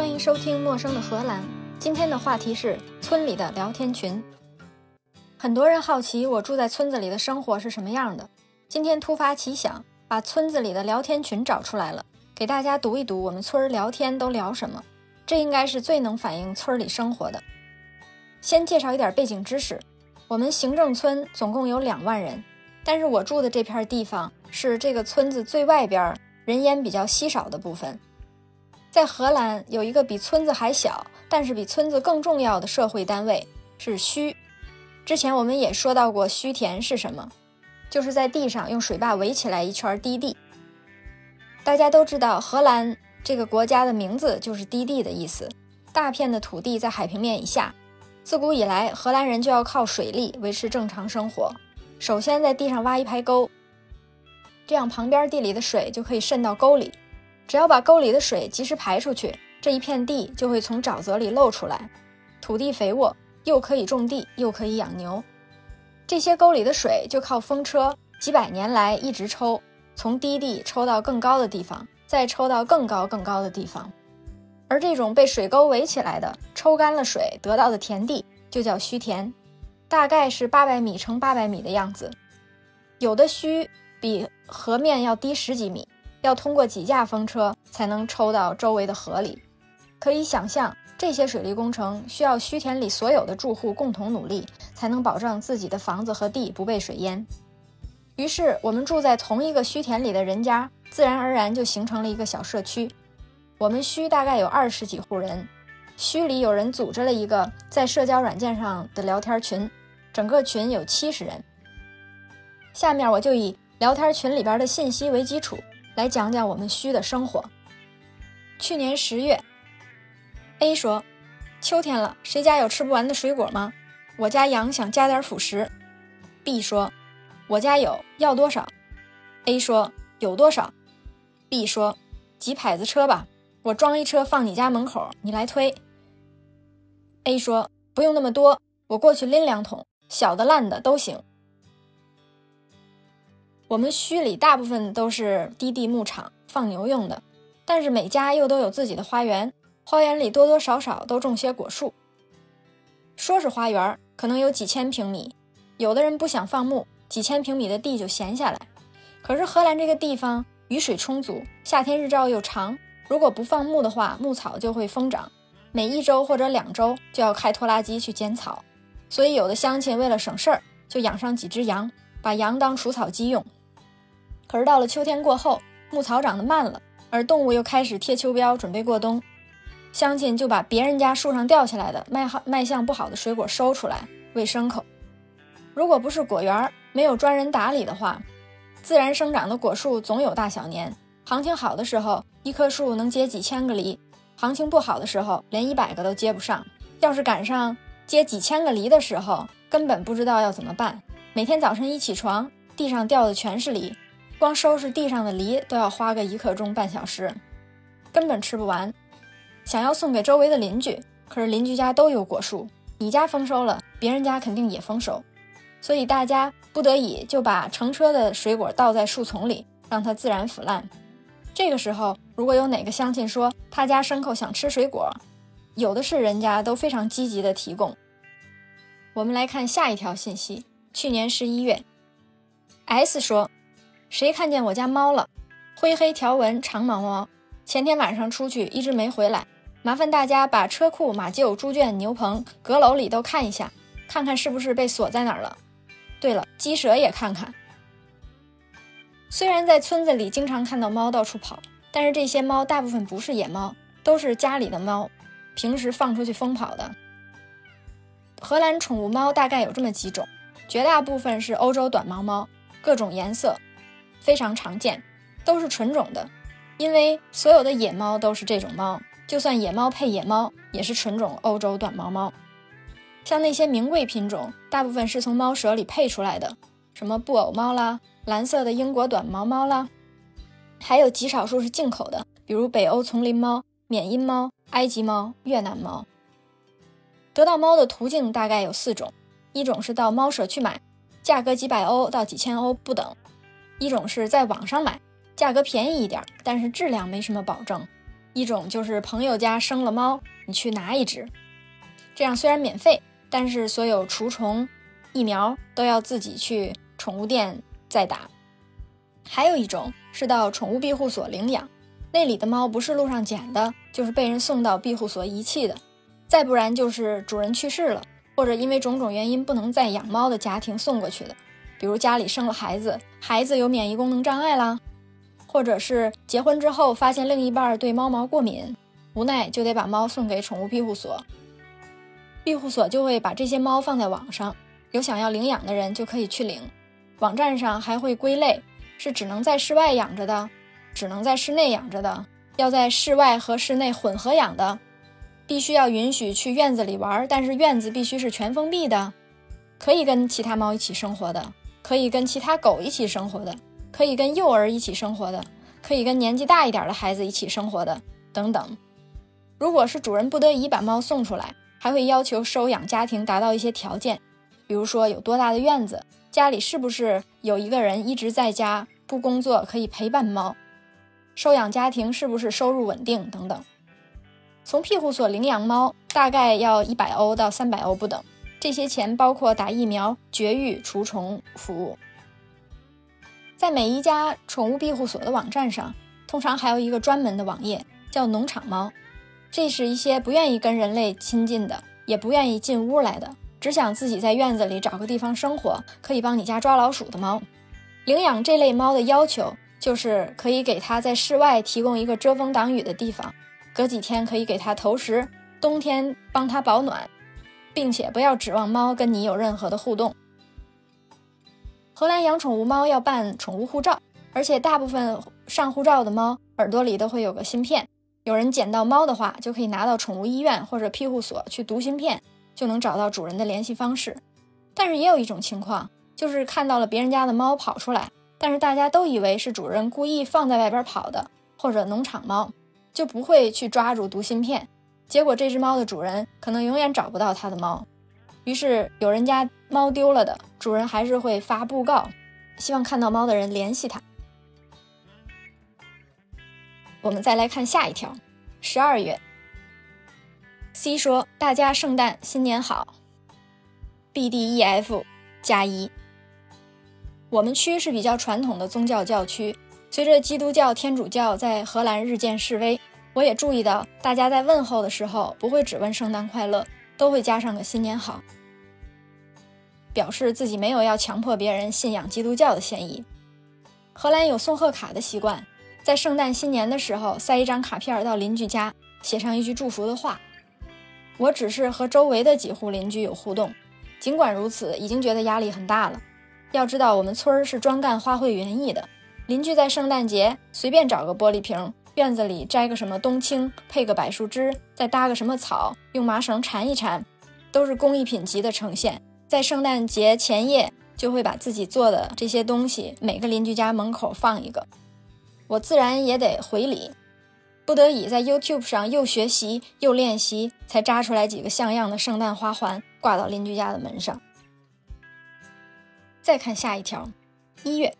欢迎收听《陌生的荷兰》。今天的话题是村里的聊天群。很多人好奇我住在村子里的生活是什么样的。今天突发奇想，把村子里的聊天群找出来了，给大家读一读我们村儿聊天都聊什么。这应该是最能反映村里生活的。先介绍一点背景知识：我们行政村总共有两万人，但是我住的这片地方是这个村子最外边人烟比较稀少的部分。在荷兰有一个比村子还小，但是比村子更重要的社会单位是墟。之前我们也说到过，墟田是什么？就是在地上用水坝围起来一圈低地。大家都知道，荷兰这个国家的名字就是低地的意思。大片的土地在海平面以下，自古以来荷兰人就要靠水利维持正常生活。首先在地上挖一排沟，这样旁边地里的水就可以渗到沟里。只要把沟里的水及时排出去，这一片地就会从沼泽里露出来，土地肥沃，又可以种地，又可以养牛。这些沟里的水就靠风车几百年来一直抽，从低地抽到更高的地方，再抽到更高更高的地方。而这种被水沟围起来的、抽干了水得到的田地，就叫圩田，大概是八百米乘八百米的样子。有的圩比河面要低十几米。要通过几架风车才能抽到周围的河里，可以想象，这些水利工程需要墟田里所有的住户共同努力，才能保证自己的房子和地不被水淹。于是，我们住在同一个圩田里的人家，自然而然就形成了一个小社区。我们圩大概有二十几户人，墟里有人组织了一个在社交软件上的聊天群，整个群有七十人。下面我就以聊天群里边的信息为基础。来讲讲我们虚的生活。去年十月，A 说：“秋天了，谁家有吃不完的水果吗？我家羊想加点辅食。”B 说：“我家有，要多少？”A 说：“有多少？”B 说：“几排子车吧，我装一车放你家门口，你来推。”A 说：“不用那么多，我过去拎两桶，小的烂的都行。”我们墟里大部分都是低地牧场放牛用的，但是每家又都有自己的花园，花园里多多少少都种些果树。说是花园，可能有几千平米，有的人不想放牧，几千平米的地就闲下来。可是荷兰这个地方雨水充足，夏天日照又长，如果不放牧的话，牧草就会疯长，每一周或者两周就要开拖拉机去剪草。所以有的乡亲为了省事儿，就养上几只羊，把羊当除草机用。可是到了秋天过后，牧草长得慢了，而动物又开始贴秋膘，准备过冬。乡亲就把别人家树上掉下来的卖好卖相不好的水果收出来喂牲口。如果不是果园没有专人打理的话，自然生长的果树总有大小年。行情好的时候，一棵树能结几千个梨；行情不好的时候，连一百个都结不上。要是赶上结几千个梨的时候，根本不知道要怎么办。每天早晨一起床，地上掉的全是梨。光收拾地上的梨都要花个一刻钟半小时，根本吃不完。想要送给周围的邻居，可是邻居家都有果树，你家丰收了，别人家肯定也丰收，所以大家不得已就把成车的水果倒在树丛里，让它自然腐烂。这个时候，如果有哪个乡亲说他家牲口想吃水果，有的是人家都非常积极的提供。我们来看下一条信息：去年十一月，S 说。谁看见我家猫了？灰黑条纹长毛猫，前天晚上出去一直没回来。麻烦大家把车库、马厩、猪圈、牛棚、阁楼里都看一下，看看是不是被锁在哪儿了。对了，鸡舍也看看。虽然在村子里经常看到猫到处跑，但是这些猫大部分不是野猫，都是家里的猫，平时放出去疯跑的。荷兰宠物猫大概有这么几种，绝大部分是欧洲短毛猫，各种颜色。非常常见，都是纯种的，因为所有的野猫都是这种猫，就算野猫配野猫，也是纯种欧洲短毛猫。像那些名贵品种，大部分是从猫舍里配出来的，什么布偶猫啦，蓝色的英国短毛猫啦，还有极少数是进口的，比如北欧丛林猫、缅因猫、埃及猫、越南猫。得到猫的途径大概有四种，一种是到猫舍去买，价格几百欧到几千欧不等。一种是在网上买，价格便宜一点，但是质量没什么保证。一种就是朋友家生了猫，你去拿一只，这样虽然免费，但是所有除虫疫苗都要自己去宠物店再打。还有一种是到宠物庇护所领养，那里的猫不是路上捡的，就是被人送到庇护所遗弃的，再不然就是主人去世了，或者因为种种原因不能再养猫的家庭送过去的，比如家里生了孩子，孩子有免疫功能障碍啦。或者是结婚之后发现另一半对猫毛过敏，无奈就得把猫送给宠物庇护所，庇护所就会把这些猫放在网上，有想要领养的人就可以去领。网站上还会归类，是只能在室外养着的，只能在室内养着的，要在室外和室内混合养的，必须要允许去院子里玩，但是院子必须是全封闭的，可以跟其他猫一起生活的，可以跟其他狗一起生活的。可以跟幼儿一起生活的，可以跟年纪大一点的孩子一起生活的，等等。如果是主人不得已把猫送出来，还会要求收养家庭达到一些条件，比如说有多大的院子，家里是不是有一个人一直在家不工作可以陪伴猫，收养家庭是不是收入稳定等等。从庇护所领养猫大概要一百欧到三百欧不等，这些钱包括打疫苗、绝育、除虫服务。在每一家宠物庇护所的网站上，通常还有一个专门的网页，叫“农场猫”。这是一些不愿意跟人类亲近的，也不愿意进屋来的，只想自己在院子里找个地方生活，可以帮你家抓老鼠的猫。领养这类猫的要求就是可以给它在室外提供一个遮风挡雨的地方，隔几天可以给它投食，冬天帮它保暖，并且不要指望猫跟你有任何的互动。荷兰养宠物猫要办宠物护照，而且大部分上护照的猫耳朵里都会有个芯片。有人捡到猫的话，就可以拿到宠物医院或者庇护所去读芯片，就能找到主人的联系方式。但是也有一种情况，就是看到了别人家的猫跑出来，但是大家都以为是主人故意放在外边跑的，或者农场猫，就不会去抓住读芯片。结果这只猫的主人可能永远找不到他的猫。于是有人家猫丢了的主人还是会发布告，希望看到猫的人联系他。我们再来看下一条，十二月，C 说大家圣诞新年好，B D E F 加一。我们区是比较传统的宗教教区，随着基督教、天主教在荷兰日渐式微，我也注意到大家在问候的时候不会只问圣诞快乐。都会加上个新年好，表示自己没有要强迫别人信仰基督教的嫌疑。荷兰有送贺卡的习惯，在圣诞新年的时候塞一张卡片到邻居家，写上一句祝福的话。我只是和周围的几户邻居有互动，尽管如此，已经觉得压力很大了。要知道，我们村儿是专干花卉园艺的，邻居在圣诞节随便找个玻璃瓶。院子里摘个什么冬青，配个柏树枝，再搭个什么草，用麻绳缠一缠，都是工艺品级的呈现。在圣诞节前夜，就会把自己做的这些东西，每个邻居家门口放一个。我自然也得回礼，不得已在 YouTube 上又学习又练习，才扎出来几个像样的圣诞花环，挂到邻居家的门上。再看下一条，一月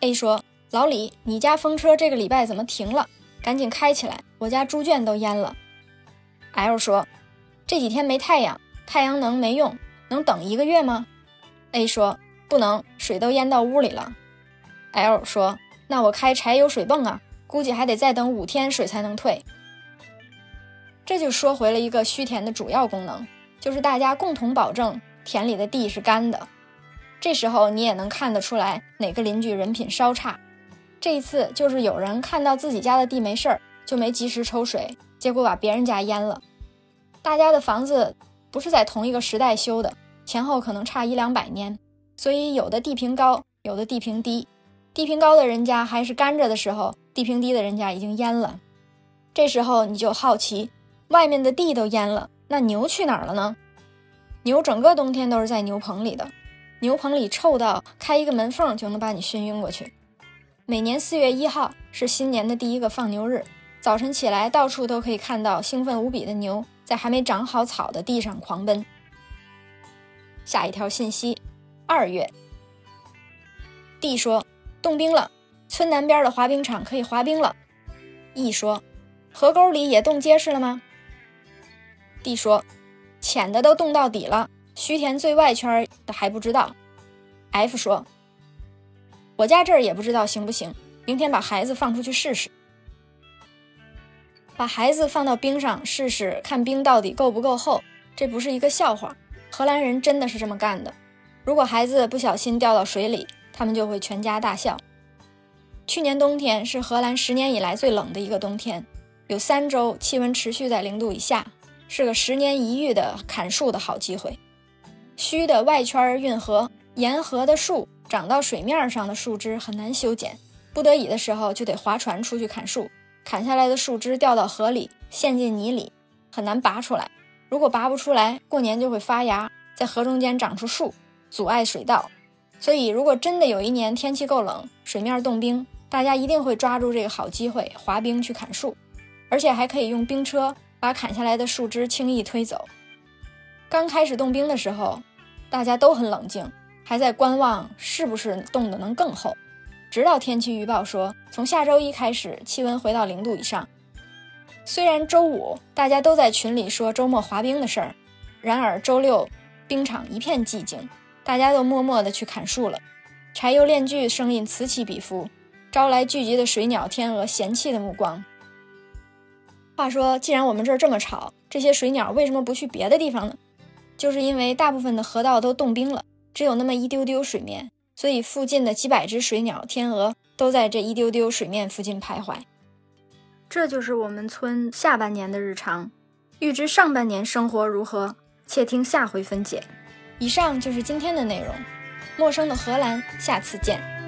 ，A 说。老李，你家风车这个礼拜怎么停了？赶紧开起来，我家猪圈都淹了。L 说，这几天没太阳，太阳能没用，能等一个月吗？A 说，不能，水都淹到屋里了。L 说，那我开柴油水泵啊，估计还得再等五天水才能退。这就说回了一个须田的主要功能，就是大家共同保证田里的地是干的。这时候你也能看得出来哪个邻居人品稍差。这一次就是有人看到自己家的地没事儿，就没及时抽水，结果把别人家淹了。大家的房子不是在同一个时代修的，前后可能差一两百年，所以有的地平高，有的地平低。地平高的人家还是干着的时候，地平低的人家已经淹了。这时候你就好奇，外面的地都淹了，那牛去哪儿了呢？牛整个冬天都是在牛棚里的，牛棚里臭到开一个门缝就能把你熏晕过去。每年四月一号是新年的第一个放牛日，早晨起来，到处都可以看到兴奋无比的牛在还没长好草的地上狂奔。下一条信息：二月，D 说冻冰了，村南边的滑冰场可以滑冰了。E 说：“河沟里也冻结实了吗？”D 说：“浅的都冻到底了，须田最外圈的还不知道。”F 说：“我家这儿也不知道行不行，明天把孩子放出去试试。”把孩子放到冰上试试，看冰到底够不够厚，这不是一个笑话。荷兰人真的是这么干的。如果孩子不小心掉到水里，他们就会全家大笑。去年冬天是荷兰十年以来最冷的一个冬天，有三周气温持续在零度以下，是个十年一遇的砍树的好机会。须的外圈运河，沿河的树长到水面上的树枝很难修剪，不得已的时候就得划船出去砍树。砍下来的树枝掉到河里，陷进泥里，很难拔出来。如果拔不出来，过年就会发芽，在河中间长出树，阻碍水稻。所以，如果真的有一年天气够冷，水面冻冰，大家一定会抓住这个好机会滑冰去砍树，而且还可以用冰车把砍下来的树枝轻易推走。刚开始冻冰的时候，大家都很冷静，还在观望是不是冻得能更厚。直到天气预报说从下周一开始气温回到零度以上。虽然周五大家都在群里说周末滑冰的事儿，然而周六冰场一片寂静。大家都默默地去砍树了，柴油链锯声音此起彼伏，招来聚集的水鸟、天鹅嫌弃的目光。话说，既然我们这儿这么吵，这些水鸟为什么不去别的地方呢？就是因为大部分的河道都冻冰了，只有那么一丢丢水面，所以附近的几百只水鸟、天鹅都在这一丢丢水面附近徘徊。这就是我们村下半年的日常。预知上半年生活如何，且听下回分解。以上就是今天的内容，陌生的荷兰，下次见。